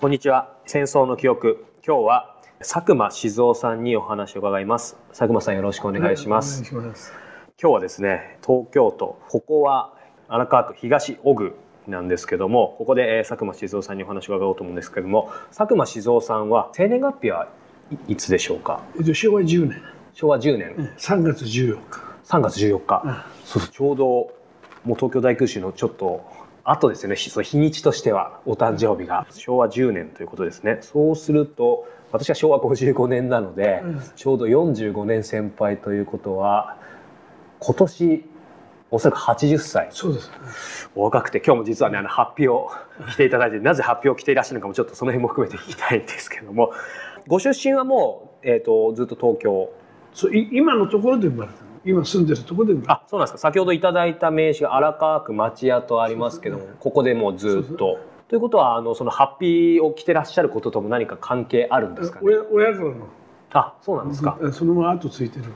こんにちは。戦争の記憶。今日は佐久間静雄さんにお話を伺います。佐久間さんよろしくお願いします。はいます今日はですね、東京都、ここは荒川区東小具なんですけども、ここでえー佐久間静雄さんにお話を伺おうと思うんですけども、佐久間静雄さんは生年月日はいいつでしょうか？えっと、昭和10年、昭和10年うん3月14日。3月14日。うんそうそうちょうどもう東京大空襲のちょっと後ですよね。ひそう日にちとしてはお誕生日が。昭和10年ということですね。そうすると私は昭和55年なので、うん。ちょうど45年先輩ということは今年おそらく80歳。そうです。お若くて今日も実はねあの発表をしていただいて なぜ発表を着ていらっしゃるのかもちょっとその辺も含めて聞きたいんですけども。ご出身はもう、えー、とずっと東京。そうい今のところで生まれたの？今住んでるところで生まれた。あそうなんですか先ほどいただいた名刺が荒川区町屋とありますけどもそうそうここでもうずっと。ということはあのそのハッピーを着てらっしゃることとも何か関係あるんですかね？親親からの。あそうなんですか、うんそのまま後ついてる。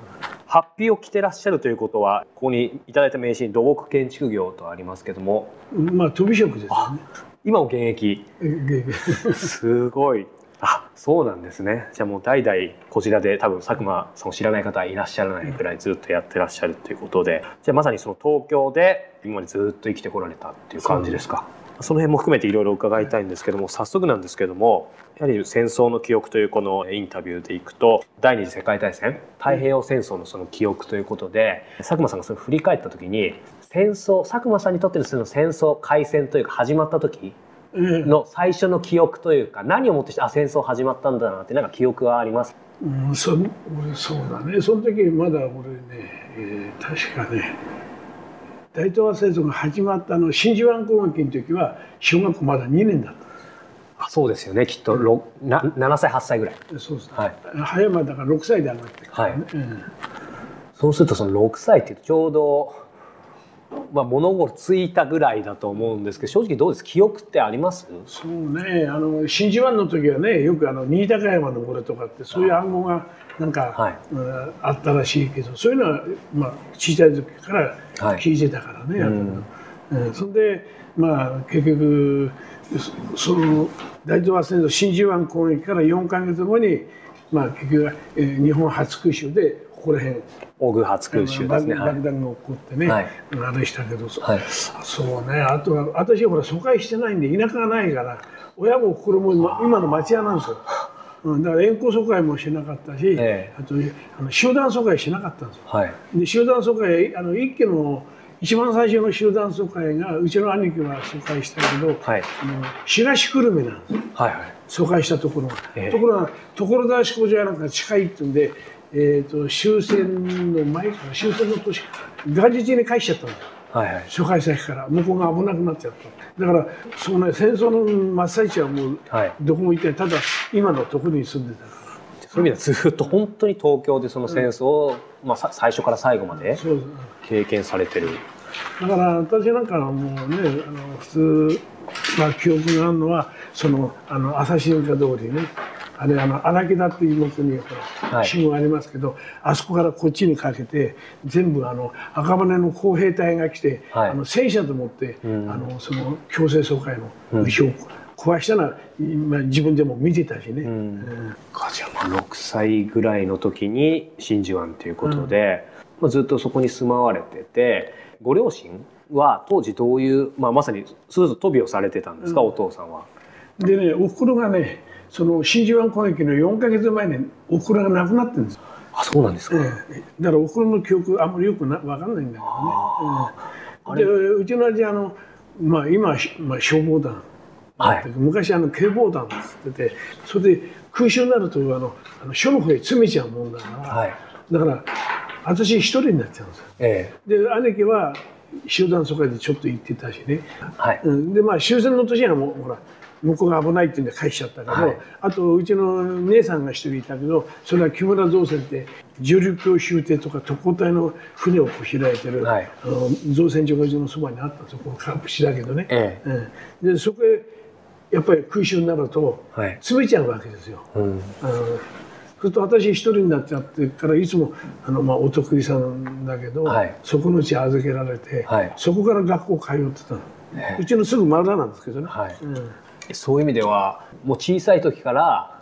ハッピーを着てらっしゃるということはここにいただいた名刺に土木建築業とありますけどもうんまあ飛び職ですよね。今も現役すごいあそうなんですね。じゃあもう代々こちらで多分佐久間さんを知らない方はいらっしゃらないくらいずっとやってらっしゃるということで。じゃあまさにその東京で今までずっと生きてこられたっていう感じですか？その辺も含めていろいろ伺いたいんですけども早速なんですけどもやはり戦争の記憶というこのインタビューでいくと第二次世界大戦太平洋戦争のその記憶ということで佐久間さんがそれ振り返った時に戦争佐久間さんにとってのその戦争開戦というか始まった時の最初の記憶というか何をもってしてあ戦争始まったんだなってなんか記憶はあります？うん、そ俺そうだね。その時まだ俺ね、えー確かね。大東亜戦争が始まったの真珠湾攻撃の時は小学校まだ2年だっあそうですよね。きっとろな7歳8歳ぐらい。たそうです、はい。早間だから6歳で上がってるからね、うんそうするとその6歳っていうとちょうど、まあ、物心ついたぐらいだと思うんですけど正直どうです？記憶ってあります？そうね。あの真珠湾の時はねよくあの新高山登れとかってそういう暗号がなんか、はい。うんあったらしいけどそういうのは、まあ、小さい時からはい。聞いてたからね、うん。うん。そんでまあ結局そその大東亜戦争真珠湾攻撃から4か月後に、まあ、結局は、えー日本初空襲でここら辺オグ初空襲ですね、はい爆爆弾が起こってね、はい。あれしたけど、そはい。そうね。あとは私はほら疎開してないんで田舎がないから親も心も今今の町屋なんですよ、うん、だから遠行疎開もしなかったし、ええ。あとあの集団疎開しなかったんですよ。はい。で集団疎開あの一家の一番最初の集団疎開がうちの兄貴は疎開したけど、はい。あの東久留米なんですよ。はいはい。疎開したところが、ええ。ところが所沢飛行場やなんか近いっていうんで、えー、と終戦の前から終戦の年から元日に帰しちゃったんですよはいはい。疎開先から。向こうが危なくなっちゃった。だからその、ね、戦争の真っ最中はもうはい。どこも行ってない。ただ今のところに住んでたかそういう意味ではずっと本当に東京でその戦争を、まあ、さ最初から最後まで経験されてる。だから私なんかはもうねあの普通、まあ、記憶があるのはそのあの朝新華通りねあれあの荒木田っていう麓に信号ありますけど、あそこからこっちにかけて全部あの赤羽の工兵隊が来て、はい。あの戦車と思って、ん。あのその強制総会の牛を壊したのは、まあ、自分でも見てたしね。ん。うん。じゃあまあ6歳ぐらいの時に真珠湾ということで、まあ、ずっとそこに住まわれててご両親は当時どういう、まあ、まさにそれぞれ飛びをされてたんですか、お父さんは。でねおふくろがねその真珠湾攻撃の4か月前におふくろが亡くなってるんです。よ。あそうなんですか、ええ。だからおふくろの記憶あんまりよくな分かんないんだけどね、うんでうちの親父あの、まあ、今まあ、消防団。はい。昔あの警棒団っつっててそれで空襲になるとあのあの署の方へ詰めちゃうもんだから、はい。だから私一人になっちゃうんですよ。えで兄貴は集団疎開でちょっと行ってたしね、えはい、うん、でまあ終戦の年にはもうほら向こうが危ないっていうんで返しちゃったけど、はい。あとうちの姉さんが一人いたけどそれは木村造船って重力橋終艇とか特攻隊の船をこう開いてる、はい。あの造船所がうちのそばにあったんですよこのカープ市だけどね、えうん、でそこへやっぱり空襲になるとはい。詰めちゃうわけですよ。うん。あのそうすると私一人になっちゃってからいつもあの、まあ、お得意さんだけど、はい。そこのうち預けられて、はい。そこから学校通ってたの、うちのすぐ真裏なんですけどね、はい。うんそういう意味ではもう小さい時から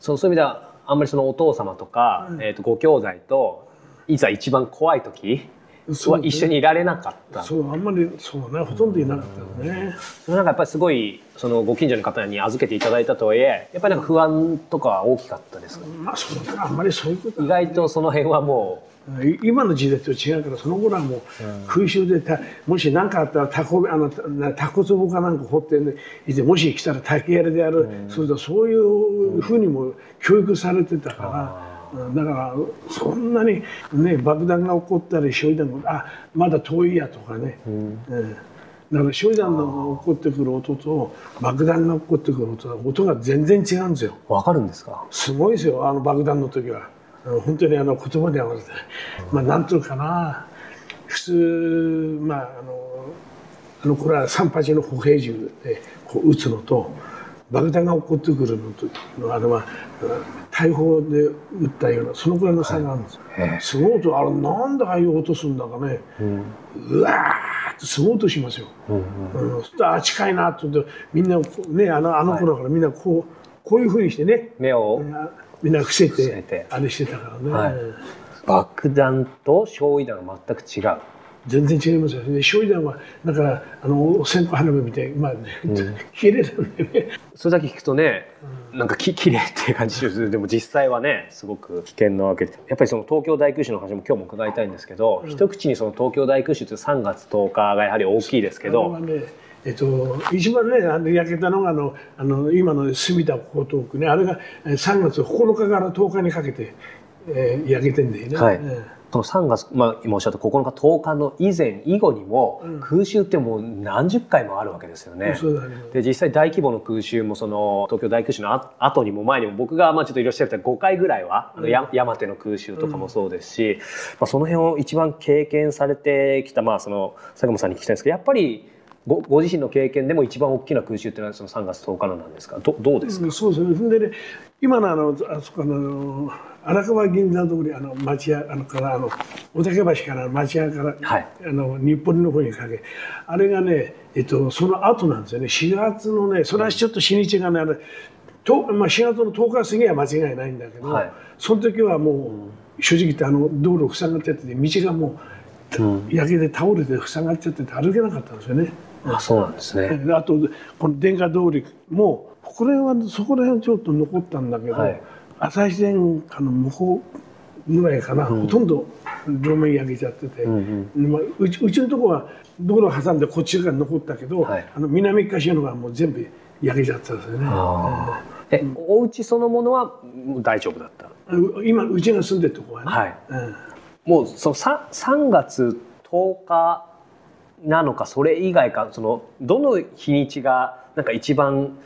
そのそういう意味ではあんまりそのお父様とか、うん。えー、とご兄弟といざ一番怖い時は一緒にいられなかった。そうあんまりそうねほとんどいなかったよね、それなんかやっぱりすごいそのご近所の方に預けていただいたとはいえやっぱりなんか不安とかは大きかったですか？まあそうだあんまりそういうことは意外とその辺はもい今の時代と違うからその頃はもう空襲でたもし何かあったらタコあのなタコ壺かなんか掘って、ね、いてもし来たら竹槍でやる、それとそういうふうにも教育されてたから、うんだからそんなにね爆弾が起こったり焼夷弾があまだ遠いやとかね、うん。だから焼夷弾が起こってくる音と爆弾が起こってくる音は音が全然違うんですよ。う分かるんですか？すごいですよあの爆弾の時は本当にあの言葉で合わせて、まあなんというかな。普通まああのあのこれは三八の歩兵銃でこう撃つのと爆弾が起こってくるのとのあれは大砲で撃ったようなそのくらいの差があるんですよ、へすごい音あれなんでああいう音するんだかね、うわーってすごい音しますよ、うんそうするとあ近いなって言うとみんなねあのあの頃からみんなこうこういうふうにしてね、目を。あみんな伏せてて。あれしてたからね、はい。爆弾と焼夷弾が全く違う。全然違いますよね。焼夷弾はだからあの線香花火みたいまあね、綺麗なんでね。それだけ聞くとね、なんかき 綺麗っていう感じする。でも実際はねすごく危険なわけで。やっぱりその東京大空襲の話も今日も伺いたいんですけど、一口にその東京大空襲って3月10日がやはり大きいですけどはねえっと、一番ねあの焼けたのがあのあの今の住田江東区ねあれがえー3月9日から10日にかけて、えー焼けてんだよね。はい。えその3月、まあ、今おっしゃった9日10日の以前以後にも、うん。空襲ってもう何十回もあるわけですよーね。そうだね。で実際大規模の空襲もその東京大空襲のあ後にも前にも僕がまあちょっといらっしゃった5回ぐらいは、あのや山手の空襲とかもそうですし、まあ、その辺を一番経験されてきた、まあ、その佐久間さんに聞きたいんですけどやっぱりごご自身の経験でも一番大きな空襲っていうのはその3月10日のなんですか？どどうですか、うんそうですね。でね、今のあのあそこのあの荒川銀座通りあの町屋あのからあの小竹橋から町屋から、はいあの日暮里の方にかけあれがねえっとその後なんですよね。4月のねそれはちょっと日にちがねあれとまあ4月の10日過ぎは間違いないんだけど、はいその時はもう正直言ってあの道路塞がっちゃってて道がもう、うん焼けて倒れて塞がっちゃってて歩けなかったんですよね。あそうなんですね。であとこの電化通りもこれはそこら辺ちょっと残ったんだけど、はい。朝日電化の向こうぐらいかな、ほとんど両面焼けちゃってて、うんまあ、うちうちのとこは道路挟んでこっち側に残ったけど、はい。あの南側のがもう全部焼けちゃったんですよね。えお家そのものは大丈夫だった？うん今うちが住んでるとこはね、はい。うん。もうその 3, 3月10日なのかそれ以外かそのどの日にちがなんか一番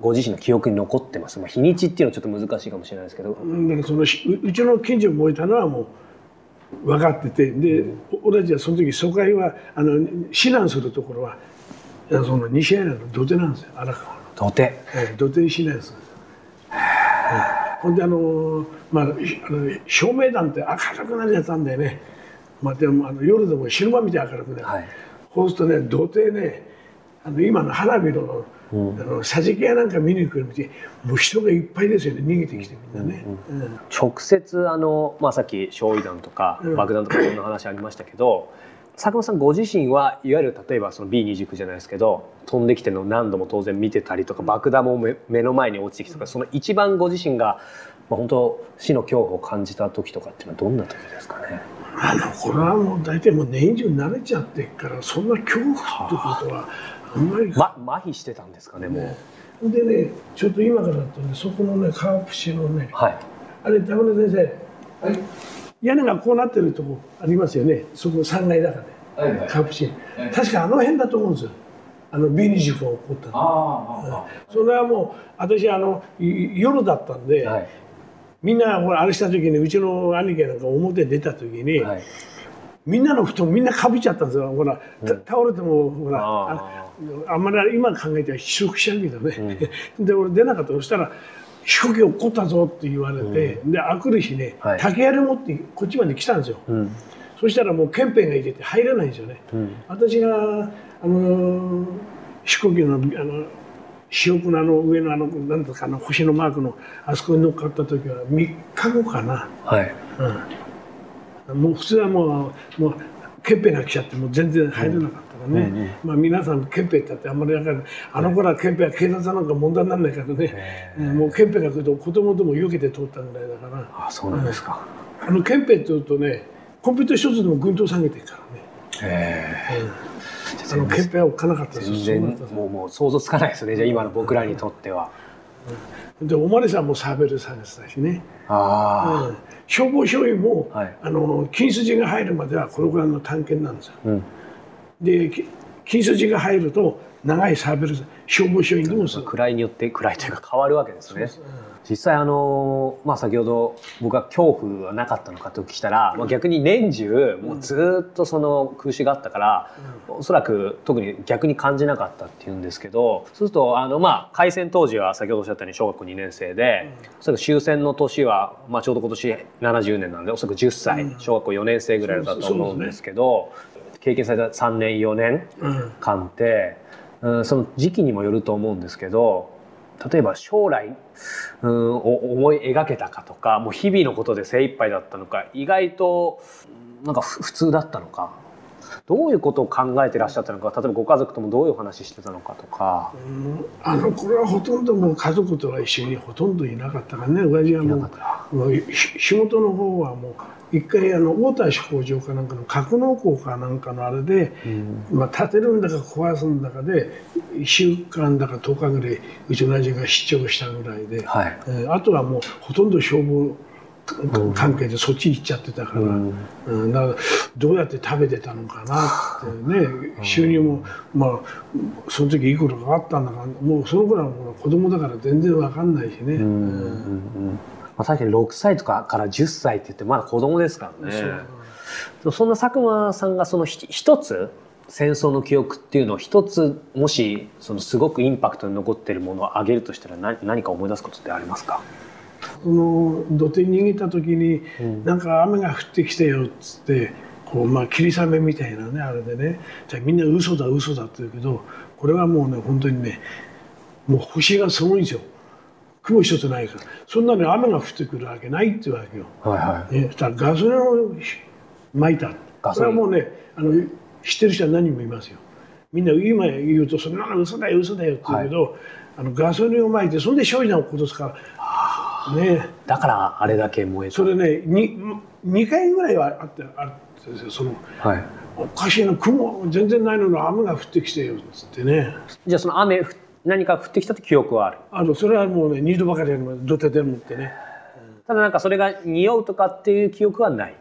ご自身の記憶に残ってます、まあ、日にちっていうのはちょっと難しいかもしれないですけど、うんだからそのしううちの近所に燃えたのはもう分かっててで、俺たちはその時疎開はあの避難するところはその西アイラの土手なんですよ荒川の、土手？ええ土手に避難するんですよ。ええほんであのまあしあの照明弾って明るくなるやつなんだよね、まあ、でもあの夜でも昼間見て明るくなる、はいそうするとね土手ねあの今の花火の,、あの桟敷やなんか見に行く道もう人がいっぱいですよね逃げてきてみんなね。うん直接あの、まあ、さっき焼夷弾とかうん。爆弾とかいろんな話ありましたけど、佐久間さんご自身はいわゆる例えばその B29 じゃないですけど飛んできてるのを何度も当然見てたりとか爆弾も目目の前に落ちてきてとかその一番ご自身が、まあ、本当死の恐怖を感じた時とかっていうのはどんな時ですかね？あのこれはもう大体もう年中慣れちゃってっからそんな恐怖ってことはあんまり、ま、麻痺してたんですかねもう、でねちょっと今からだとねそこのね川節のねはい。あれ田村先生、屋根がこうなってるとこありますよね。そこ3階高で、はいはい。川節確かあの辺だと思うんですよ。あの B29 が起こったの。あそれはもう私あのい夜だったんで、はいみんなほらあれした時にうちの兄貴なんか表に出た時に、はい。みんなの布団みんなかぶっちゃったんですよ。ほら、た倒れてもほらあああんまり今考えては失速しちゃうけどね、で俺出なかったそしたら「飛行機落っこったぞ」って言われて、であくる日ね、はい竹槍持ってこっちまで来たんですよ、うんそしたらもう憲兵がいてて入れないんですよね、うん私があの飛行機のあの塩粉の上のあのなんとかあの星のマークのあそこに乗っかった時は3日後かな、はい。うん、もう普通はもうもうケンペが来ちゃってもう全然入れなかったからね、うんうん。まあ皆さんケンペって言ってあんまり分かる。あの頃はケンペは警察なんか問題にならないからね、うん。もうケンペが来ると子供とも避けて通ったぐらいだから。あそうなんですか、あのケンペって言うとねコンピューター一つでも軍刀下げてるからね、えあのケンペはおっかなかったですよ。全然もうもう想像つかないですね。じゃあ今の僕らにとっては。でおまりさんもサーベル下げてたしね、あうん。消防署員も、はい。あの金筋が入るまではこのぐらいの探検なんですよ。あうん。でき金筋が入ると長いサーベル消防署員でもそう位によって位というか変わるわけですね実際あのまあ先ほど僕は恐怖はなかったのかと聞いたら、まあ、逆に年中もうずっとその空襲があったから、おそらく特に逆に感じなかったっていうんですけどそうするとあのまあ開戦当時は先ほどおっしゃったように小学校2年生で、おそらく終戦の年は、まあ、ちょうど今年70年なんでおそらく10歳、うん。小学校4年生ぐらいだったと思うんですけど、経験された3年4年うん。間って、うん、その時期にもよると思うんですけど例えば将来、うん、を思い描けたかとかもう日々のことで精一杯だったのか意外とうんなんかふ普通だったのかどういうことを考えてらっしゃったのか例えばご家族ともどういうお話ししてたのかとか。うんあの頃はほとんどもう家族とは一緒にほとんどいなかったからね親父はもう仕事の方はもう一回あの大田飛行場かなんかの格納庫かなんかのあれで、まあ、建てるんだか壊すんだかで1週間だか10日ぐらいうちの親父が出張したぐらいで、はい。えーあとはもうほとんど消防関係でそっち行っちゃってたから、うん。うん。だからどうやって食べてたのかなってね収入もまあその時いくらかあったんだかもうその頃は子供だから全然わかんないしね。うん。うん。うんまあ、確かに6歳とかから10歳って言ってまだ子供ですからね。そう。そんな佐久間さんがそのひ一つ戦争の記憶っていうのを一つもしそのすごくインパクトに残っているものを挙げるとしたら何何か思い出すことってありますか？その土手に逃げた時に、うん。なんか雨が降ってきてよっつってこうまあ霧雨みたいなねあれでね。じゃあみんな嘘だ嘘だって言うけどこれはもうね本当にねもう星がすごいんですよ雲一つないから。そんなに雨が降ってくるわけないっていうわけよ。はいはね、そしたらガソリンを撒いた。ガソリン。これはもうねあの知ってる人は何人もいますよ。みんな今言うとそんなの嘘だよ嘘だよって言うけど、あのガソリンを撒いてそんで焼夷弾を落とすから。ね。だからあれだけ燃えた。それね 2, 2回ぐらいはあってあるんですよそのはい、おかしいな雲全然ないのに雨が降ってきてよっつってね。じゃあその雨ふ何か降ってきたって記憶はある。あのそれはもうね二度ばかりやります土手でもってね。ただなんかそれが匂うとかっていう記憶はない。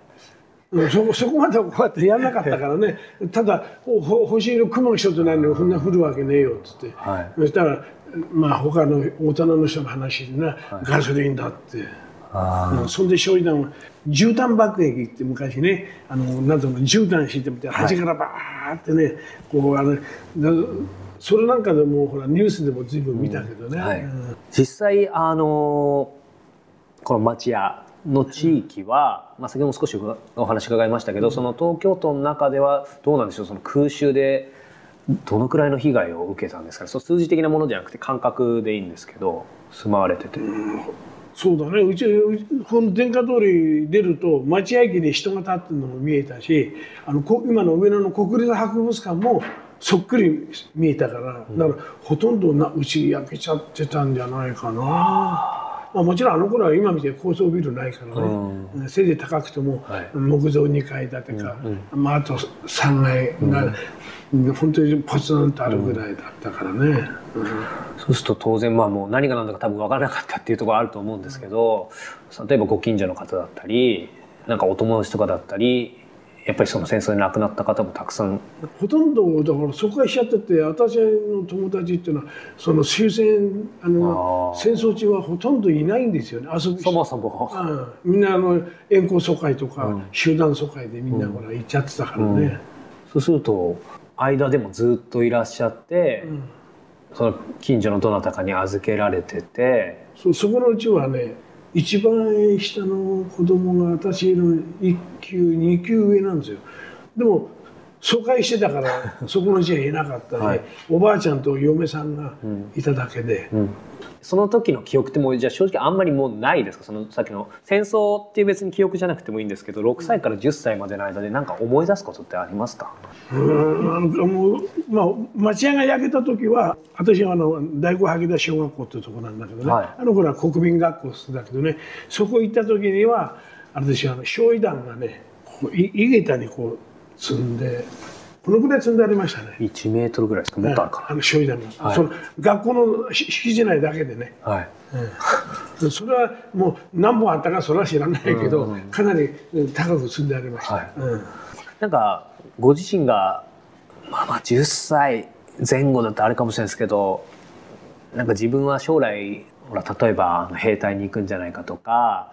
うんそこそこまではこうやってやんなかったからね。ただほほ星の雲の一つないのにこんな降るわけねえよっつって、はい。そしたらまあ他の大人の人の話でな、ガソリンだって、うんそんで焼夷弾を絨毯爆撃って昔ねあのなんとか絨毯敷いてみて端からバーってね、こうあれだそれなんかでもほらニュースでも随分見たけどね、はい。うん。実際あのこの町屋の地域は、まあ、先ほども少しお話伺いましたけど、その東京都の中ではどうなんでしょう？その空襲でどのくらいの被害を受けたんですか？ねそう数字的なものじゃなくて感覚でいいんですけど住まわれてて、そうだね。うちこの電化通り出ると町屋駅に人が立ってるのも見えたしあのこ今の上野の国立博物館もそっくり見えたからだからほとんどなうち焼けちゃってたんじゃないかな、まあ、もちろんあの頃は今みたいに高層ビルないからね、せいぜい高くてもはい。木造2階建てか、まあ、あと3階が、本当にポツンとあるぐらいだったからね。うん。そうすると当然まあもう何が何だか多分分からなかったっていうところあると思うんですけど例えばご近所の方だったりなんかお友達とかだったりやっぱりその戦争で亡くなった方もたくさん。ほとんどだから疎開しちゃってて私の友達っていうのはその終戦あの戦争中はほとんどいないんですよね。遊びそもそも。うん。みんなあの遠行疎開とか、うん。集団疎開でみんなほら行っちゃってたからね、そうすると間でもずっといらっしゃって、うん。その近所のどなたかに預けられてて。そそこのうちはね一番下の子供が私の1級2級上なんですよ。でも疎開してたから そこの家にいなかったね、はい、おばあちゃんと嫁さんがいただけで、うん。うんその時の記憶ってもうじゃあ正直あんまりもうないですか？そのさっきの戦争っていう別に記憶じゃなくてもいいんですけど6歳から10歳までの間で何か思い出すことってありますか？うんもう、まあ、町屋が焼けた時は私はあの大子萩田小学校っていうとこなんだけどね、はい、あの頃は国民学校だけどね。そこ行った時にはあれですよあの焼夷弾がね井桁にこう積んで。このぐらい積んでありましたね。一メートルぐらいですか。もっとあるかな。あの焼夷弾が、はい、その学校の敷地内だけでね。はい。うん、それはもう何本あったかそれは知らないけど、うんうん、かなり高く積んでありました。はい、うん、なんかご自身がまあまあ10歳前後だったらあれかもしれないですけど、なんか自分は将来ほら例えば兵隊に行くんじゃないかとか。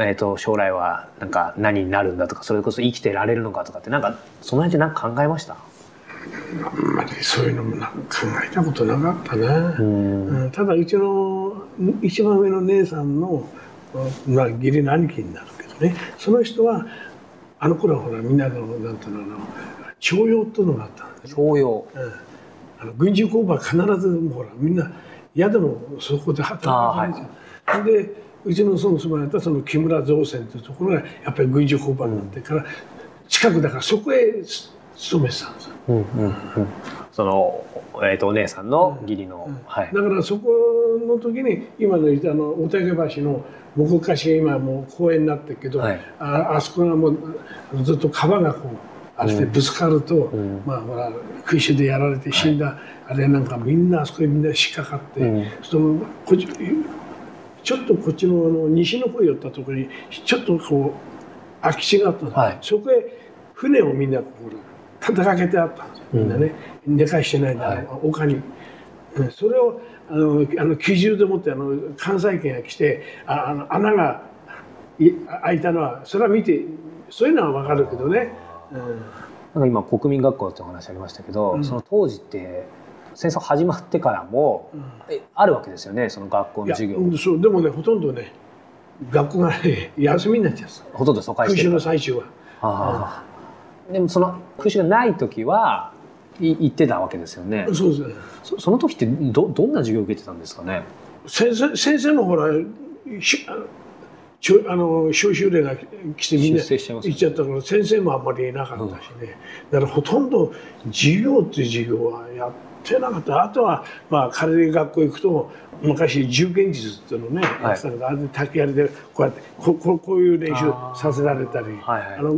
えーと、将来はなんか何になるんだとかそれこそ生きてられるのかとかってなんかその辺で何か考えました？あんまりそういうのも考えたことなかったね、うん、ただうちの一番上の姉さんの、まあ、義理の兄貴になるけどね。その人はあの頃はほらみんなのなんていうの徴用っていうのがあったんです、ね、徴用、うん、あの軍事工場必ずほらみんな宿もそこで働くん。ですよ、はい、でうちのその住まれたその木村造船というところがやっぱり軍事交番になってから近くだからそこへ勤めてたんですよ。うんうんうん、そのえーと、お姉さんの義理の、うんうんはい、だからそこの時に今のあの御嶽橋の木菓子が今もう公園になってるけど、はい、ああそこがもうずっと川がこうあれでぶつかると、うん、まあほら空襲でやられて死んだ、はい、あれなんかみんなあそこにみんな引っかかって、うん、そのこっちちょっとこっちのあの西の方寄ったところにちょっとこう空き地があったんです、はい、そこへ船をみんなこう立てかけてあった。んですみんなね、うん、寝かしてないんだ、はい、丘に。それをあのあの機銃でもってあの関西圏が来てああの穴が開いたのはそれは見てそういうのは分かるけどね。うん、なんか今国民学校ってお話ありましたけど、うん、その当時って戦争始まってからも、うん、あるわけですよねその学校の授業。そうでもねほとんどね学校がね 休みになっちゃうほとんど疎開して空襲の最中は、はあ、でもその空襲がない時はい行ってたわけですよね。そうですね。そその時ってどどんな授業を受けてたんですかね？先生先生のほらしあの召集令が来てみんな行っちゃったから先生もあんまりいなかったしね、うん、だからほとんど授業っていう授業はやってなかった。あとはまあ仮に学校行くと昔銃剣術っていうのね、はい、あれで竹槍でこうやってこここういう練習させられたり。あ、はいはい、あの、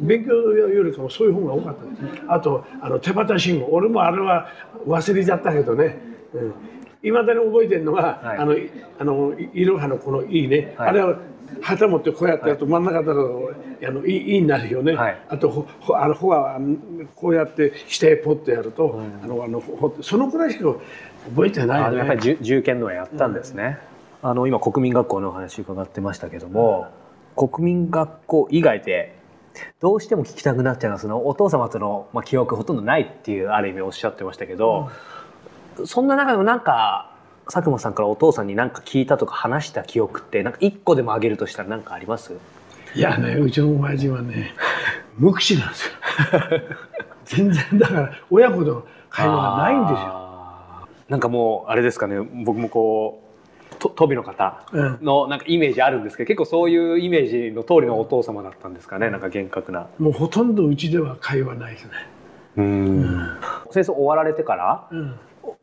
勉強よりかもそういう方が多かったですあとあの手旗信号。俺もあれは忘れちゃったけどね、うんいまだに覚えてるのが、はい、あのあのいろはのこの「いいね」はい、あれは旗持ってこうやってやると真ん中だとあのいいになるよね、はい、あとほあのほはこうやって下へポッとやると、うん、あのあのほそのくらいしか覚えてないよねやっぱり銃剣のはやったんですね、うん、あの今国民学校のお話伺ってましたけども、うん、国民学校以外でどうしても聞きたくなっちゃうのはそのお父様との、まあ、記憶ほとんどないっていうある意味おっしゃってましたけど、そんな中でもなんか佐久間さんからお父さんに何か聞いたとか話した記憶ってなんか一個でもあげるとしたら何かあります？いやねうちの親父はね無口なんですよ。全然だから親子の会話がないんですよ。なんかもうあれですかね僕もこうとトビの方のなんかイメージあるんですけど、結構そういうイメージの通りのお父様だったんですかねなんか厳格な。もうほとんどうちでは会話ないですね。うん、うん、戦争終わられてから、うん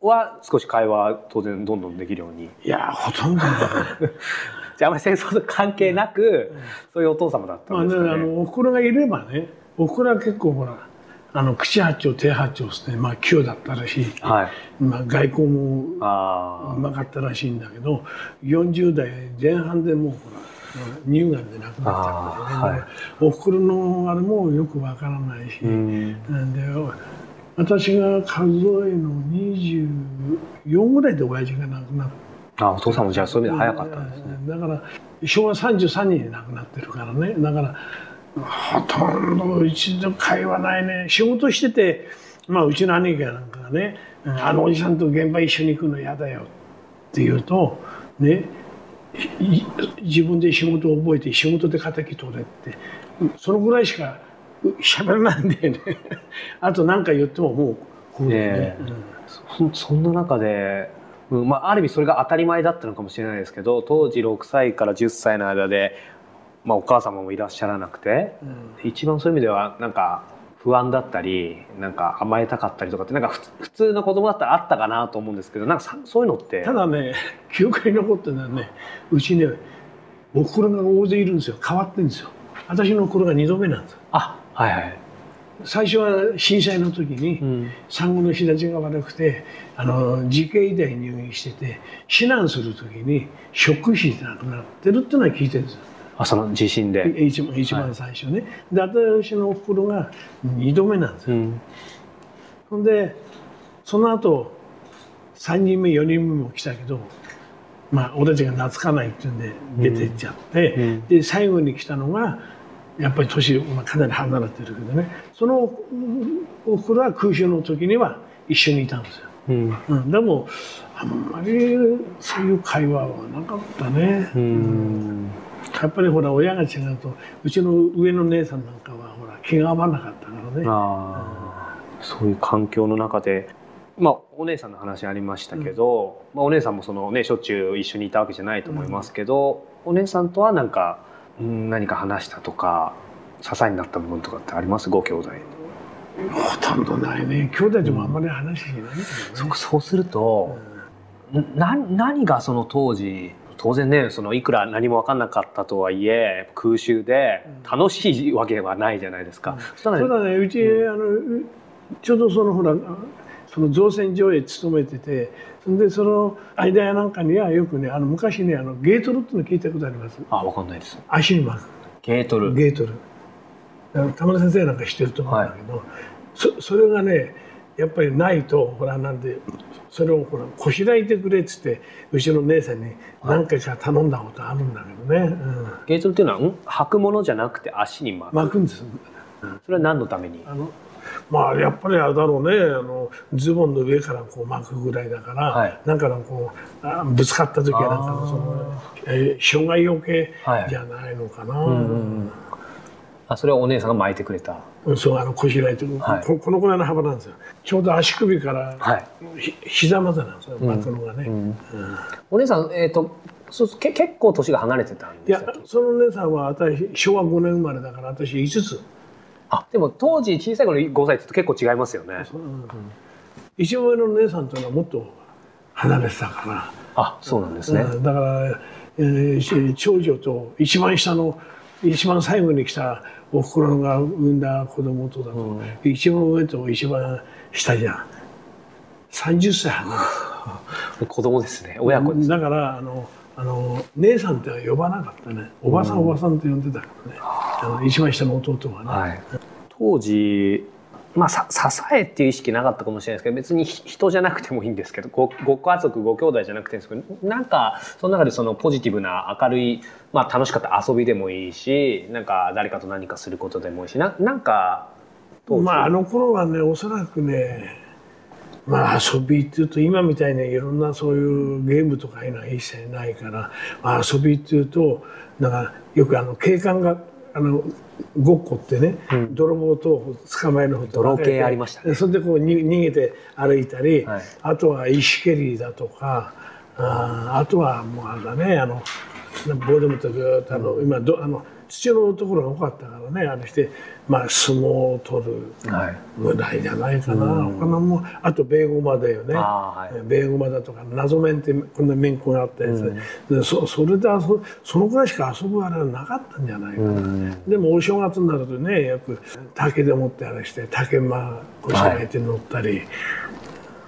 は少し会話当然どんどんできるように。いやほとんど。じゃああまり戦争と関係なく、そういうお父様だったんですかね、まあ、ねあのおふくろがいればねおふくろは結構ほらあの口八丁手八丁してまあ器用だったらしい、はい、まあ、外交もうまかったらしいんだけど40代前半でもうほら乳がんで亡くなっちゃったんで、ね、はい、おふくろのあれもよくわからないし、なんで私が数えの24ぐらいで親父が亡くなってあお父さんもじゃあそういう意味で早かったんですね。だから昭和33年に亡くなってるからね。だからほとんど一度会話ないね。仕事しててまあうちの兄貴なんかがね「あのおじさんと現場一緒に行くの嫌だよ」って言うとね自分で仕事を覚えて仕事で敵取れってそのぐらいしか喋らないんだよね。あと何か言ってももうこうだよね、えそそんな中で、うんまあ、ある意味それが当たり前だったのかもしれないですけど当時6歳から10歳の間で、まあ、お母様もいらっしゃらなくてうん。一番そういう意味ではなんか不安だったりなんか甘えたかったりとかってなんかふ普通の子供だったらあったかなと思うんですけどなんかさそういうのって。ただね 記憶に残ってるのはねうちねおふくろが大勢いるんですよ。変わってるんですよ。私のおふくろが2度目なんですよ。あはいはい、最初は震災の時に、うん。産後の日立ちが悪くてあの自警医大に入院してて避難する時に食費で亡くなってるっていうのは聞いてるんですよ。あその地震で、一番一番最初ね、で私のおふくろが2度目なんですよ。うん。ほんでその後3人目4人目も来たけどまあ俺たちが懐かないっていうんで出てっちゃって、うん。で最後に来たのがやっぱり年、まあ、かなり離れてるけどね。そのうんおふくろは空襲の時には一緒にいたんですよ、うん。うん、でもあんまりそういう会話はなかったね、うん。やっぱりほら親が違うとうちの上の姉さんなんかはほら気が合わなかったからね。あー。そういう環境の中で、まあ、お姉さんの話ありましたけど、まあ、お姉さんもその、ね、しょっちゅう一緒にいたわけじゃないと思いますけど、お姉さんとはなんかうん何か話したとか支えになった部分とかってあります？ご兄弟ほとんどないね。兄弟でもあんまり話しないね、そうそうすると、な何がその当時当然ねそのいくら何も分かんなかったとはいえ空襲で楽しいわけはないじゃないですか。そしたらそうだね。うち、あのうちょうどそのほらその造船所へ勤めててでその間やなんかにはよくねあの昔ねあのゲートルっていうの聞いたことあります？あ分かんないです。足に巻く。ゲートル。ゲートル。あの田村先生なんか知ってると思うんだけど、そそれがねやっぱりないとほらなんでそれをほらこしらえてくれっつってうちの姉さんに何回か頼んだことあるんだけどね、うん。ゲートルっていうのはん？履くものじゃなくて足に巻く、巻くんです。それは何のために？あのまあやっぱりあれだろうね。あのズボンの上からこう巻くぐらいだから、はい。なんかのこうあぶつかった時はなんかのその、えー障害よけはい。じゃないのかな、うんうんうん。あそれはお姉さんが巻いてくれた。うんそうあのこしらえて、はい。ここのぐらいの幅なんですよ。ちょうど足首から、はい、ひ膝までなんですよ巻くのがね、うん。お姉さんえっ、とそうけ結構年が離れてたんいやですよその姉さんは私昭和5年生まれだから私5つ、あ。でも当時小さい頃5歳って結構違いますよね。うん一番上の姉さんというのはもっと離れてたからあそうなんですね、うんだから、えーし長女と一番下の一番最後に来たおふくろが産んだ子供とだと、一番上と一番下じゃん。30歳離れ 子供ですね。親子です、てだからあのあの姉さんっては呼ばなかったね。おばさんおばさんって呼んでたからね、あの一番下の弟はね、はい、当時まあさ支えっていう意識なかったかもしれないですけど別にひ人じゃなくてもいいんですけどごご家族ご兄弟じゃなくていいんですけどなんかその中でそのポジティブな明るい、まあ、楽しかった遊びでもいいしなんか誰かと何かすることでもいいしななんか当時まああの頃はねおそらくねまあ遊びっていうと今みたいにいろんなそういうゲームとかいうのは一切ないから、まあ、遊びっていうとなんかよくあの警官があのごっこってね、泥棒と捕まえる方と泥系ありましたね。それでこうに逃げて歩いたり、はい。あとは石蹴りだとかあーあとはもうあれだねあの棒でもってずーっとあの、今どあの土のところが多かったからねあれして、まあ、相撲を取るはい。ぐらいじゃないかな、他のもあとベーゴマだよね。はい。ベーゴマだとか謎面ってこんな面子があったやつ、でそそれで遊ぶそのくらいしか遊ぶあれはなかったんじゃないかな、でもお正月になるとねよく竹でもってあれして竹馬こしらえて乗ったり、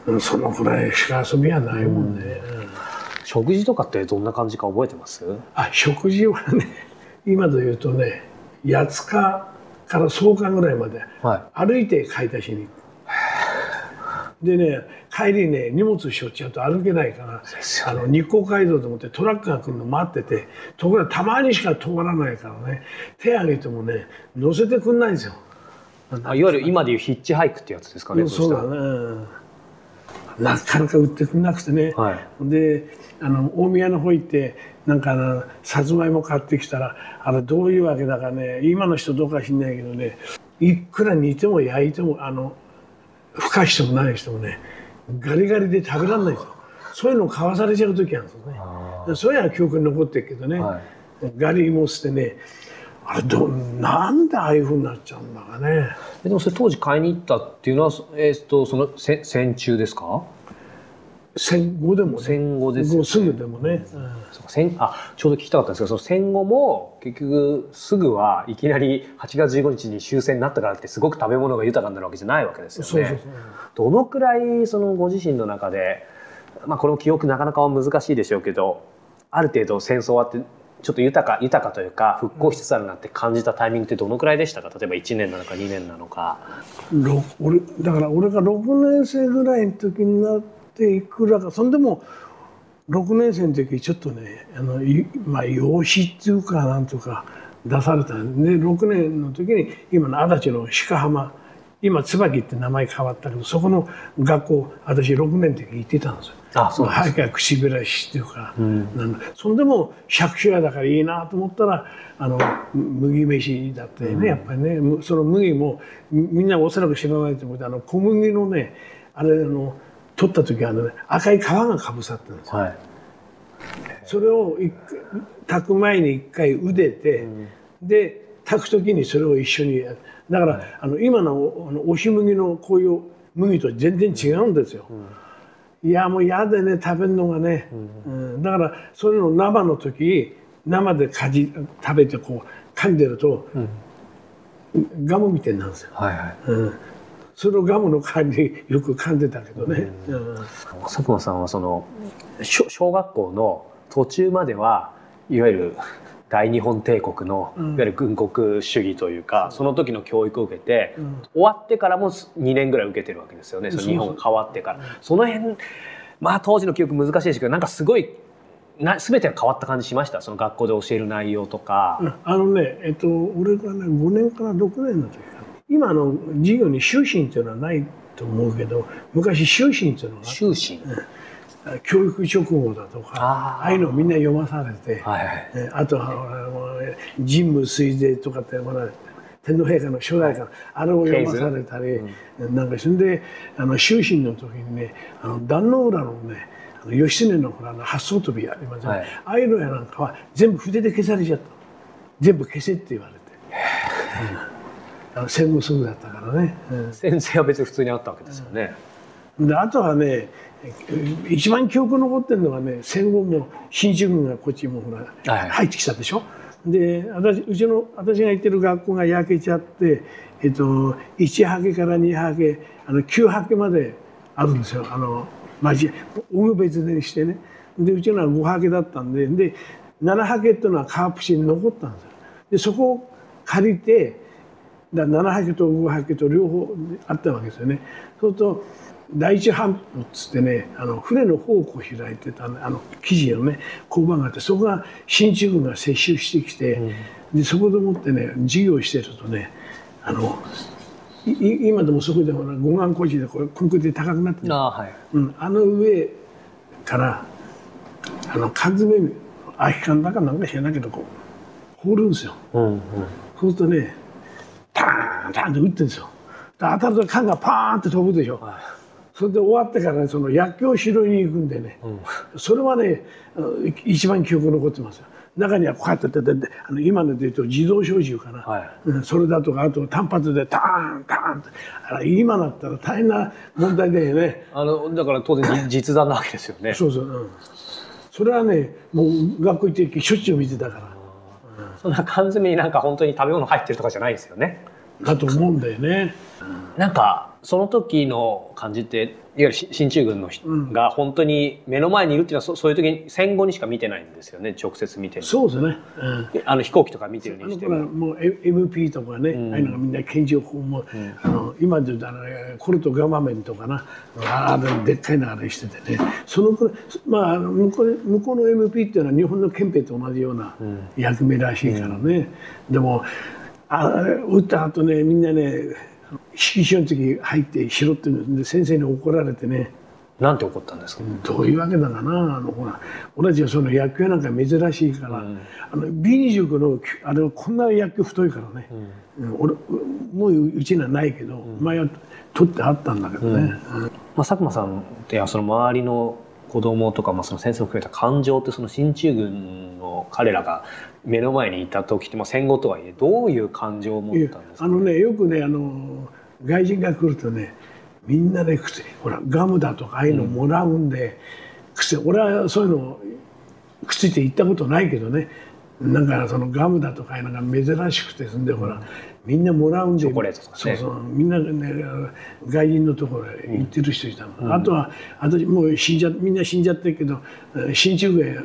うんそのくらいしか遊びはないもんね、うん。食事とかってどんな感じか覚えてます？あ食事はね今で言うとね八日から創刊ぐらいまでは歩いて買い出しに行く。でね帰りね荷物しょっちゃうと歩けないからあの日光街道と思ってトラックが来るの待っててところがたまにしか通らないからね手挙げてもね乗せてくんないんですよ。あいわゆる今でいうヒッチハイクってやつですかねそうだね。うんなかなか売ってくんなくてね、はい。であの大宮の方行ってなんかあのさつまいも買ってきたらあれどういうわけだかね今の人どうか知んないけどねいくら煮ても焼いてもあのふかしてもない人もねガリガリで食べられないですよ。そういうのを買わされちゃう時あるんですよね。そういうのは記憶に残ってるけどね、はい、ガリもしてね。あれどなんでああいうふうになっちゃうんだかね。でもそれ当時買いに行ったっていうのは、えー、とその戦戦中ですか？戦後でも、ね、戦後ですよ、ね、すぐでもね、うん、戦あちょうど聞きたかったんですけどその戦後も結局すぐはいきなり8月15日に終戦になったからってすごく食べ物が豊かになるわけじゃないわけですよね。どのくらいそのご自身の中で、まあ、この記憶なかなか難しいでしょうけどある程度戦争終わってちょっと豊か豊かというか復興しつつあるなって感じたタイミングってどのくらいでしたか？例えば1年なのか2年なのか。俺だから俺が6年生ぐらいの時になっていくらかそんでも6年生の時ちょっとねあの、まあ、養子っていうかなんとか出されたんで6年の時に今の足立の鹿浜今椿って名前変わったけどそこの学校私6年の時行ってたんですよ。あそう早く口べらしっていうか、うん、なんそんでも百姓屋だからいいなと思ったらあの麦飯だったよね、うん、やっぱりね。その麦もみんなおそらく知らないと思うけどあの小麦のねあれの取った時はね赤い皮がかぶさってるんですよ、はい、それを炊く前に一回茹でて、うん、で炊く時にそれを一緒にやる。だから、はい、あの今のあの押し麦のこういう麦と全然違うんですよ、うん、いやもう嫌でね食べるのがね、うん、うん、だからそういうの生の時生でかじ食べてこう噛んでると、ガムみたいになるんですよ、はいはい。うんそれをガムの代わりによく噛んでたけどね、うん、佐久間さんはその小学校の途中まではいわゆる大日本帝国のいわゆる軍国主義というか、うん、その時の教育を受けて、うん、終わってからも2年ぐらい受けてるわけですよねその日本が変わってから。その辺まあ当時の記憶難しいですけどなんかすごいな全てが変わった感じしました？その学校で教える内容とか。あのねえっと俺がね5年から6年の時。か今の授業に修身っていうのはないと思うけど昔修身っていうのが修身、教育直後だとかああいうのをみんな読まされて、はいはい、あとは神武水税とかってほら天皇陛下の初代から、あれを読まされたり、うん、なんかそんであの修身の時にねあの壇の浦のね義経のほら八層跳びありますね、はい、ああいうのやなんかは全部筆で消されちゃった。全部消せって言われて。戦後すぐだったからね、うん、先生は別に普通にあったわけですよね、であとはね一番記憶残ってるのはね戦後も新宿軍がこっちもほら、はい、入ってきたでしょ？で私うちの私が行ってる学校が焼けちゃって、えっと、1ハケから2ハケあの9ハケまであるんですよ。あの町大別にしてね。でうちのは5ハケだったんでで7ハケっていうのはカープ市に残ったんですよ。でそこを借りてだ7ハケと5ハケと両方あったわけですよね。そうすると第一半歩っつってねあの船の方向を開いてたあの記事のね交番があってそこが進駐軍が接収してきて、うん、でそこでもってね授業してるとねあの今でもそこでほら護岸工事でこれコンクリで高くなってる。あ,、はい。うん、あの上からあの缶詰空き缶だかなんか知らないけどこう放るんですよ、うんうん、そうするとねターンターンって打ってるんですよ。当たると缶がパーンって飛ぶでしょ、はい。それで終わってからねその薬莢を拾いに行くんでね、うん、それはね一番記憶残ってますよ。中にはこうやってやってあの今ので言うと自動小銃かな、はい、それだとかあと単発でターンターンって。あ今だったら大変な問題だよね。あのだから当然 実弾なわけですよね。そうそう、うん、それはねもう学校行ってしょっちゅう見てたから、うん、そんな缶詰になんか本当に食べ物入ってるとかじゃないですよねだと思うんだよね。なんかその時の感じっていわゆる進駐軍の人が本当に目の前にいるっていうのはそういう時に戦後にしか見てないんですよね直接見てるそうですね、うん、あの飛行機とか見てるにしても。もう MP とかね、うん、ああいうのがみんな拳銃砲も、うん、あの今で言うとあのコルトガマメンとかなあれでっかいのあれしててね。そのくらいまあ向こう向こうの MP っていうのは日本の憲兵と同じような役目らしいからね、でもあ打った後ねみんなね色紙の時入って拾ってるんで先生に怒られてね。なんて怒ったんですか、どういうわけだかなあのほら俺たちはその野球なんか珍しいから、あの B 塾のあれはこんな野球太いからね、うん。俺もううちにはないけど、前は取ってあったんだけどね、うん。まあ、佐久間さんってその周りの子供とか、まあ、その先生も含めた感情ってその進駐軍の彼らが目の前にいた時って、まあ、戦後とはいえどういう感情を持ったんですか、あのねよくねあの外人が来るとねみんなね癖ほらガムだとかああいうのもらうんで、癖俺はそういうのくっついて行ったことないけどねなんかそのガムだとかいうのが珍しくてそんでほらみんなもらうんでチョコレートとかね。そうそう。みんなね外人のところへ行ってる人いたの、あとは私もう死んじゃみんな死んじゃってるけど新中へ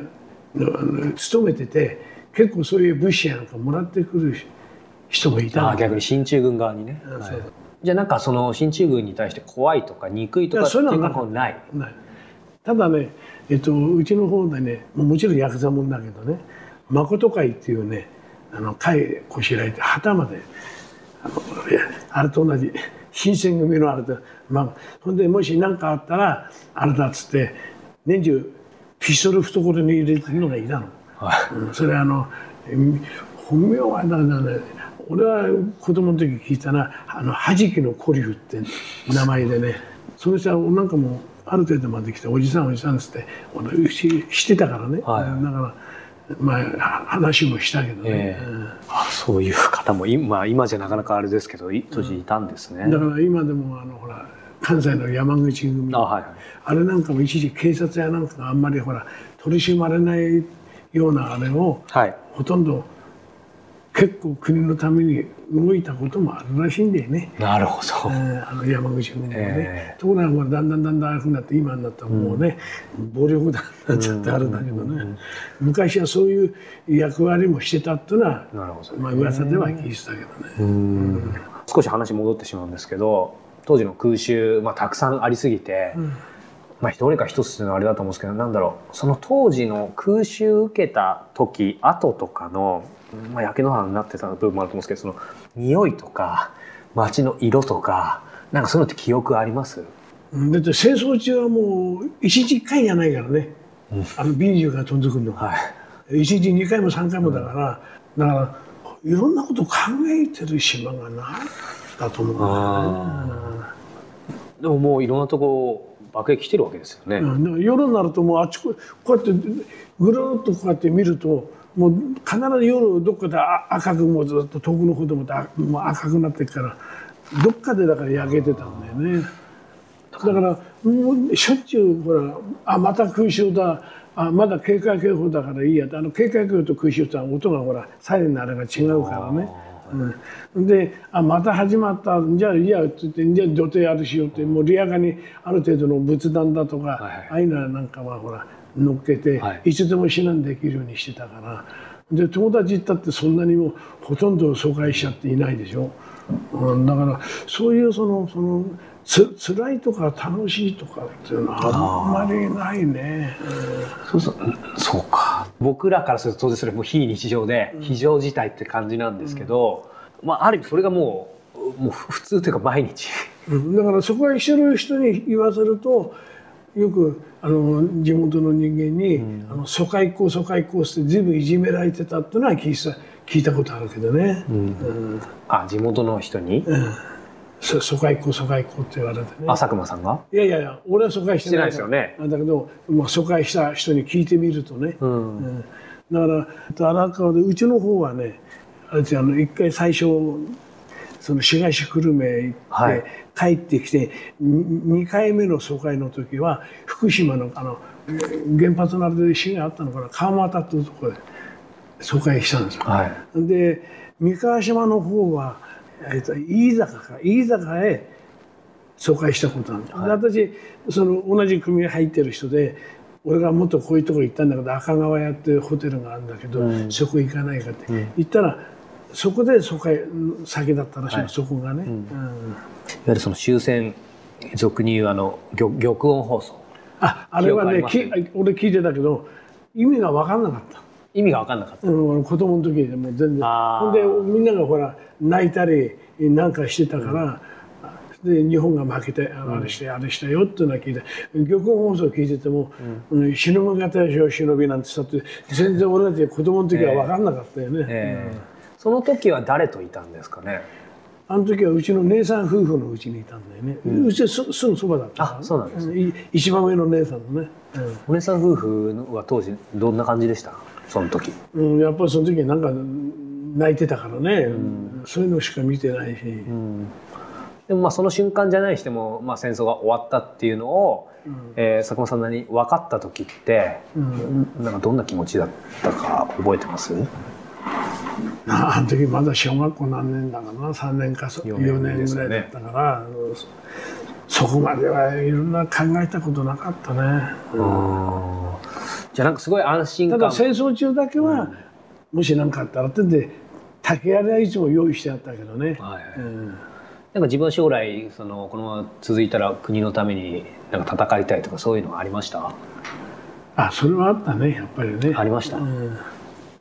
の勤めてて結構そういう物資やなんかもらってくる人もいたの。ああ逆に進駐軍側にね、そう。はいじゃあなんかその進駐軍に対して怖いとか憎いとかいやっていううそいうのはない？ない。ただね、えっと、うちの方でねもちろんヤクザもんだけどね誠会っていうねあの会こしらえて旗まであのあれと同じ新選組のあれとまあほんでもし何かあったらあれだっつって年中ピストル懐に入れてるのがいたの。はい。うんそれあのうん本名はだからね俺は子供の時聞いたなあのはじきのコリフって名前でね。その人はなんかもうある程度まで来ておじさんおじさんっつって俺ししてたからね、はい。だからまあ話もしたけどね、ええ。あそういう方も今 今じゃなかなかあれですけどい当時いたんですね、うんだから今でもあのほら関西の山口組あはいはい。あれなんかも一時警察やなんかがあんまりほら取り締まれないようなあれをはい。ほとんど結構国のために動いたこともあるらしいんだよね、なるほど、えーあの山口組もね、えところがまあだんだんだんだんああいうふうになって今になったらもうね、暴力団になっちゃってあるんだけどね、昔はそういう役割もしてたっていうのは、なるほどまあ噂では聞いてたけどね。少し話戻ってしまうんですけど当時の空襲、まあ、たくさんありすぎて、まあ一人か一つっていうのはあれだと思うんですけどなんだろうその当時の空襲受けた時後とかの、まあ、焼け野原になってた部分もあると思うんですけどその匂いとか街の色とかなんかそういうのって記憶あります？うんだって戦争中はもう一日一回じゃないからね、あの B 銃が飛んでくるの。が。はい。一日2回も3回もだから、だからいろんなこと考えてる島がないだと思うんだよね。でももういろんなとこ爆撃来てるわけですよね、うん、夜になるともうあっちここうやってぐるっとこうやって見るともう必ず夜どっかで赤くもずっと遠くの方でももう赤くなってからどっかでだから焼けてたんだよね。だからもうしょっちゅうほらあまた空襲だあまだ警戒警報だからいいやあの警戒警報と空襲って音がほらサイレンのあれが違うからね。うん、であまた始まった。じゃあいいやって言ってじゃあ土手あるしようってもうリアカにある程度の仏壇だとか、はいああいうのなんかはほら乗っけて、はい。い、つでも避難できるようにしてたから。で友達行ったってそんなにもほとんど疎開しちゃっていないでしょ、うん、だからそういうそのそのつ辛いとか楽しいとかっていうのはあんまりないね。そうそう。そうか。僕らからすると当然それもう非日常で非常事態って感じなんですけど、まあある意味それがもうもう普通というか毎日。うん。だからそこは一緒の人に言わせるとよくあの地元の人間に「あの疎開校疎開校」って随分いじめられてたっていうのは聞いた聞いたことあるけどね。うん。あ地元の人に、そ疎開校疎開校って言われてね。あ佐久間さんが？いやいやいや俺は疎開してない。してないですよね。だけど、まあ、疎開した人に聞いてみるとね、うん。うん。だから荒川でうちの方はねあれあの一回最初その東久留米行って、はい。帰ってきて2回目の疎開の時は福島のあの原発のあれで市があったのかな川俣っていうところで疎開したんですよ。はい。で三河島の方は、えっと飯坂か飯坂へ疎開したことなんです、はい。で私その同じ組に入ってる人で俺がもっとこういうとこ行ったんだけど赤川屋っていうホテルがあるんだけど、うん。そこ行かないかって、うん。言ったらそこで疎開先だったらしいの、はい。そこがね、ん。うん。いわゆるその終戦俗に言うあの玉玉音放送。ああれはね記憶ありき俺聞いてたけど意味が分かんなかった。意味が分かんなかった、うん、子供の時でもう全然。ほんでみんながほら泣いたりなんかしてたから、で日本が負けてあれしてあれしたよっていうのは聞いて玉音放送聞いてても「うん、忍び方でしょ忍び」なんて言ったって全然俺たち子供の時は分かんなかったよね。えーその時は誰といたんですかね？あの時はうちの姉さん夫婦のうちにいたんだよね、うちすすぐそばだったあそうなんですうん。い一番上の姉さんのね、お姉さん夫婦は当時どんな感じでした？その時。うんうん、やっぱりその時なんか泣いてたからね、そういうのしか見てないし、でもまあその瞬間じゃないにしても、まあ、戦争が終わったっていうのを、えー佐久間さんなりに分かった時って、なんかどんな気持ちだったか覚えてます？なあの時まだ小学校何年だかな？3年かそ四4年年ぐらいだったから、そこまではいろんな考えたことなかったね、じゃあなんかすごい安心感。ただ戦争中だけは、もし何かあったらってんで竹槍はいつも用意してあったけどね、はいうん。なんか自分は将来そのこのまま続いたら国のためになんか戦いたいとかそういうのはありました？あそれはあったねやっぱりね。ありました？うん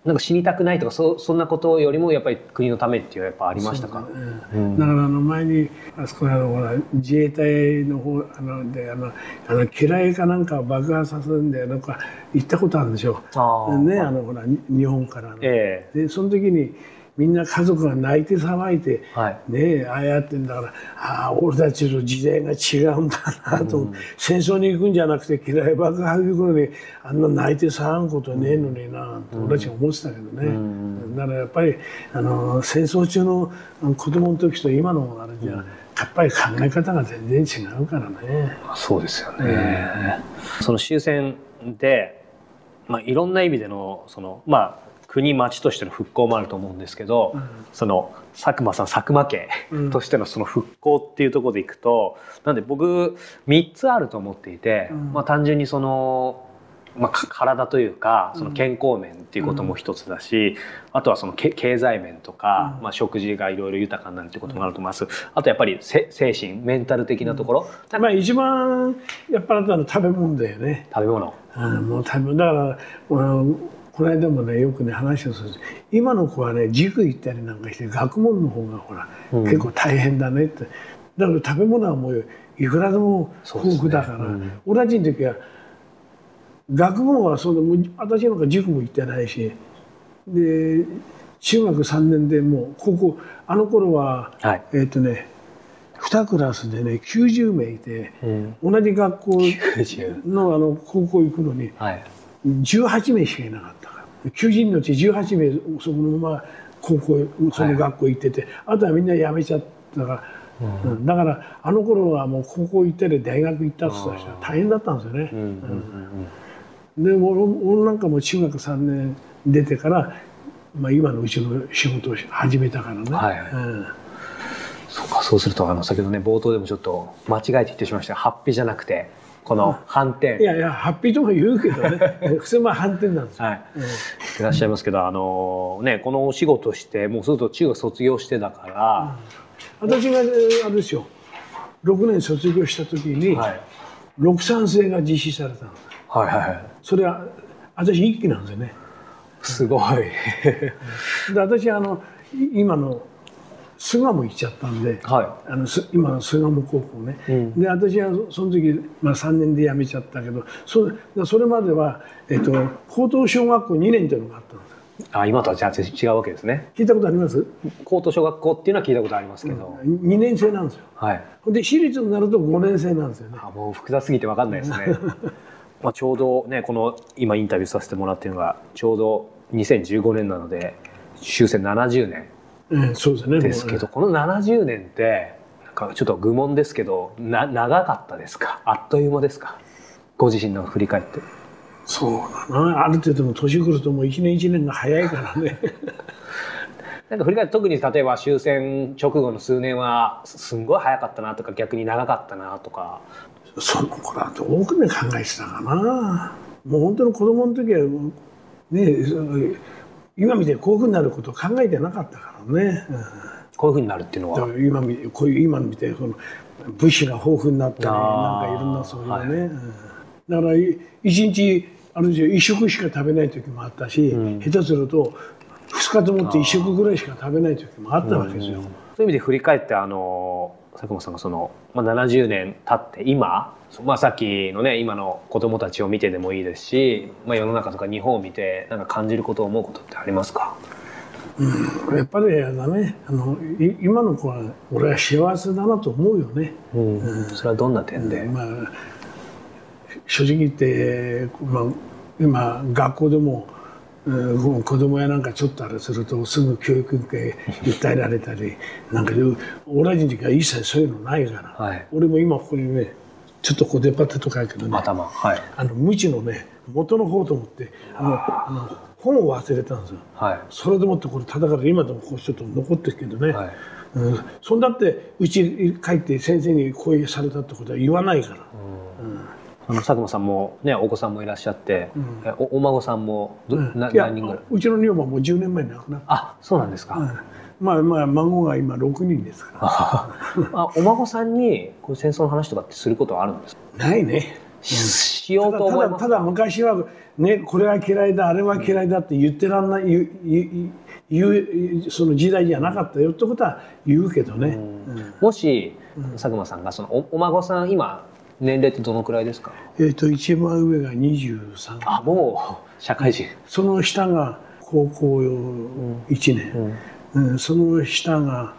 なんか死にたくないとかそそんなことよりもやっぱり国のためっていうのはやっぱありましたか？うん。だからあの前にあそこにあのほら自衛隊の方あのであのあの機雷かなんかを爆破させるんでなんか行ったことあるんでしょあー。ねあのほらに日本からの。え。でその時にみんな家族が泣いて騒いで、はい。ねえああやってんだからああ俺たちの時代が違うんだなと。思って、戦争に行くんじゃなくて機雷爆破行くのにあんな泣いて騒ぐことねえのになと俺たちは思ってたけどね、だからやっぱりあの戦争中の子供の時と今のあれじゃ、やっぱり考え方が全然違うからね。そうですよね、その終戦で、まあ、いろんな意味でのそのまあ国町としての復興もあると思うんですけど、その佐久間さん佐久間家としてのその復興っていうところでいくと、なんで僕3つあると思っていて、うん。まあ、単純にその、まあ、か体というかその健康面っていうことも一つだし、あとはそのけ経済面とか、うん。まあ、食事がいろいろ豊かになるっていうこともあると思います。あとやっぱりせ精神メンタル的なところ、まあ一番やっぱり食べ物だよね。食べ物。うんもう多分だから、うんこの間もねよくね話をする。んです今の子はね塾行ったりなんかして学問の方がほら、うん。結構大変だねって。だから食べ物はもういくらでも豊富だから、ね。俺たちの時は学問はそのもう私なんか塾も行ってないしで中学3年でもう高校あの頃ははい、えっ、とね2クラスでね90名いてうん、同じ学校90のあの高校行くのにはい。18名しかいなかったから90人のうち18名そこのまま高校その学校行ってて、あとはみんな辞めちゃったから、うん。だからあの頃はもう高校行ったり大学行ったって言った人は大変だったんですよね。うんでも俺俺なんかも中学3年出てから、まあ、今のうちの仕事を始めたからね。はいはい。うん。そうかそうするとあの先ほどね冒頭でもちょっと間違えて言ってしまいました。がハッピーじゃなくてこの反転。いやいやハッピーとも言うけどね。普通まあ反転なんですよ。はい。うん。いらっしゃいますけどあのねこのお仕事してもうすると中学卒業してだから、私がえーあれですよ。6年卒業した時に、はい、六三制が実施されたの。はいはいはい。それは私一期なんですよね。すごい。で私あのい今の巣鴨行っちゃったんではあのす今の巣鴨高校ね、うん。で私はその時、まあ、3年で辞めちゃったけどそでそれまでは、えっと、高等小学校2年っていうのがあったんですいあ今とはじゃあ違うわけですね。聞いたことあります？高等小学校っていうのは聞いたことありますけど、2年生なんですよ。はい。で私立になると5年生なんですよね。あもう複雑すぎて分かんないですね。まあちょうどねこの今インタビューさせてもらってるのがちょうど2015年なので終戦70年うん、そうですねですけど、この70年ってなんかちょっと愚問ですけどな長かったですか？あっという間ですか？ご自身の振り返って。そうだな。ある程度の年来るともう1年1年が早いからね。なんか振り返って特に例えば終戦直後の数年はすすんごい早かったなとか逆に長かったなとか。その頃はどうね考えてたかな。もう本当の子供の時はね今みたいにこういうふうになることを考えてなかったからね、こういうふうになるっていうのは。今みこういう今みたいにこの物資が豊富になったりなんかいろんなそういうね、はい。うん。だからい一日ある種一食しか食べない時もあったし、うん。下手すると2日ともって一食ぐらいしか食べない時もあったわけですよ。そういう意味で振り返ってあの佐久間さんがその、まあ、70年経って今、まあ、さっきのね今の子供たちを見てでもいいですし、まあ、世の中とか日本を見てなんか感じること思うことってありますか？うん、やっぱりだねあのい今の子は俺は幸せだなと思うよね。うん、それはどんな点で、まあ、正直言って、まあ、今学校でも、うん、子供やなんかちょっとあれするとすぐ教育系訴えられたり なんか俺たちの時は一切そういうのないから、はい。俺も今ここにねちょっとこう出っ張ってとかやけどね。頭。はい。あの無知のね元の方と思ってあのあの本を忘れたんですよ。はい。それでもってこれ叩かれて今でもこうちょっと残ってるけどね、はい。うん、そんだってうち帰って先生に講演されたってことは言わないから、あの佐久間さんもねお子さんもいらっしゃって、えおお孫さんもど、ないや何人ぐらい？うちの女房はもう10年前に亡くなった、あそうなんですか、うん。まあまあ孫が今6人ですかあ お孫さんにこう戦争の話とかってすることはあるんですか？らないねししようたと思いますだただ昔はねこれは嫌いだあれは嫌いだって言ってらんない言うその時代じゃなかったよってことは言うけどね、うん。もし佐久間さんがそのおお孫さん今年齢ってどのくらいですか？えっと一番上が23あもう社会人。その下が高校1年、うん。その下が、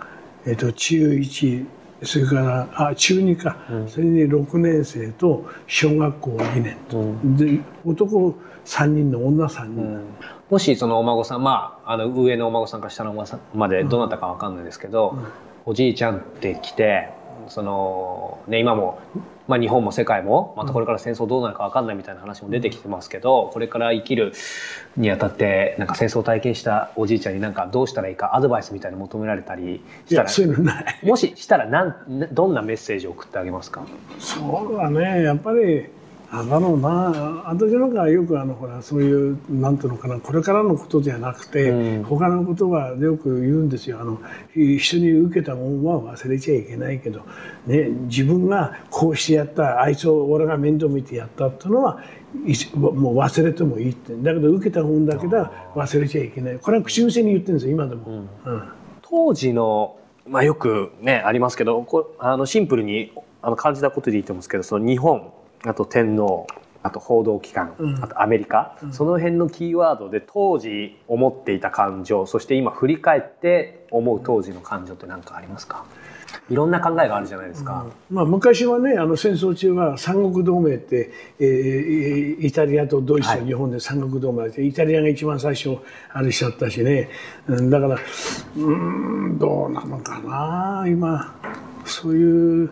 えっと中1それからあ中2か、それに6年生と小学校2年と、で男3人の女3人、もしそのお孫さんまああの上のお孫さんか下のお孫さんまでどなたかわかんないですけど、おじいちゃんって来てその、ね、今も、まあ、日本も世界もまたこれから戦争どうなるかわかんないみたいな話も出てきてますけどこれから生きるにあたってなんか戦争を体験したおじいちゃんになんかどうしたらいいかアドバイスみたいなの求められたりいしたらもししたらなんなどんなメッセージを送ってあげますか？そうだね。やっぱりあだろうな私なんかよくあのほらそういうなんていうのかなこれからのことじゃなくて、うん。他のことはよく言うんですよ。あの人に受けたもんは忘れちゃいけないけど、ね、自分がこうしてやったあいつを俺が面倒見てやったっていうのはいもう忘れてもいいって。だけど受けた本だけでは忘れちゃいけない。これは口癖に言ってるんですよ今でも。うん。当時の、まあ、よくねありますけどこあのシンプルにあの感じたことで言ってますけどその日本あと天皇あと報道機関、うん。あとアメリカ、その辺のキーワードで当時思っていた感情そして今振り返って思う当時の感情って何かありますか？いろんな考えがあるじゃないですか。まあ、昔はねあの戦争中は三国同盟って、えーイタリアとドイツと日本で三国同盟で、イタリアが一番最初あれしちゃったしね、うん、だからうーんどうなのかな今そういう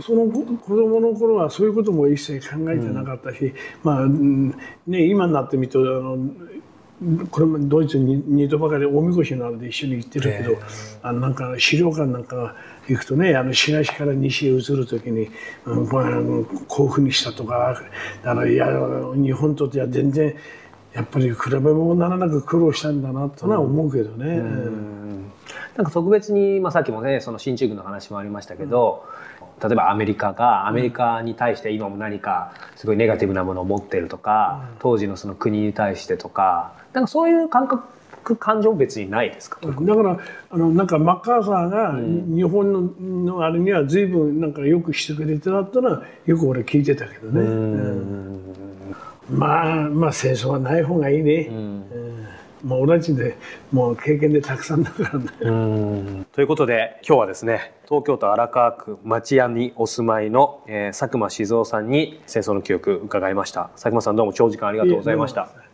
その子子供の頃はそういうことも一切考えてなかったし、まあ、うんね、今になってみるとあのこれもドイツに二度ばかりおみこしのあれで一緒に行ってるけど、あのなんか資料館なんか行くとねあの東から西へ移る時に、うんこういうふうにしたとかだからいや日本とっては全然やっぱり比べ物にならなく苦労したんだなとは思うけどね。なんか特別に、まあ、さっきもねその進駐軍の話もありましたけど、例えばアメリカがアメリカに対して今も何かすごいネガティブなものを持ってるとか、当時のその国に対してとかなんかそういう感覚感情別にないですか、だからあのなんかマッカーサーが日本ののあれには随分なんかよくしてくれてたってのはよく俺聞いてたけどね。うん。まあまあ戦争はない方がいいね。うんもう俺たちでもう経験でたくさんだからね。ということで今日はですね東京都荒川区町屋にお住まいの、えー佐久間静雄さんに戦争の記憶伺いました佐久間さんどうも長時間ありがとうございました。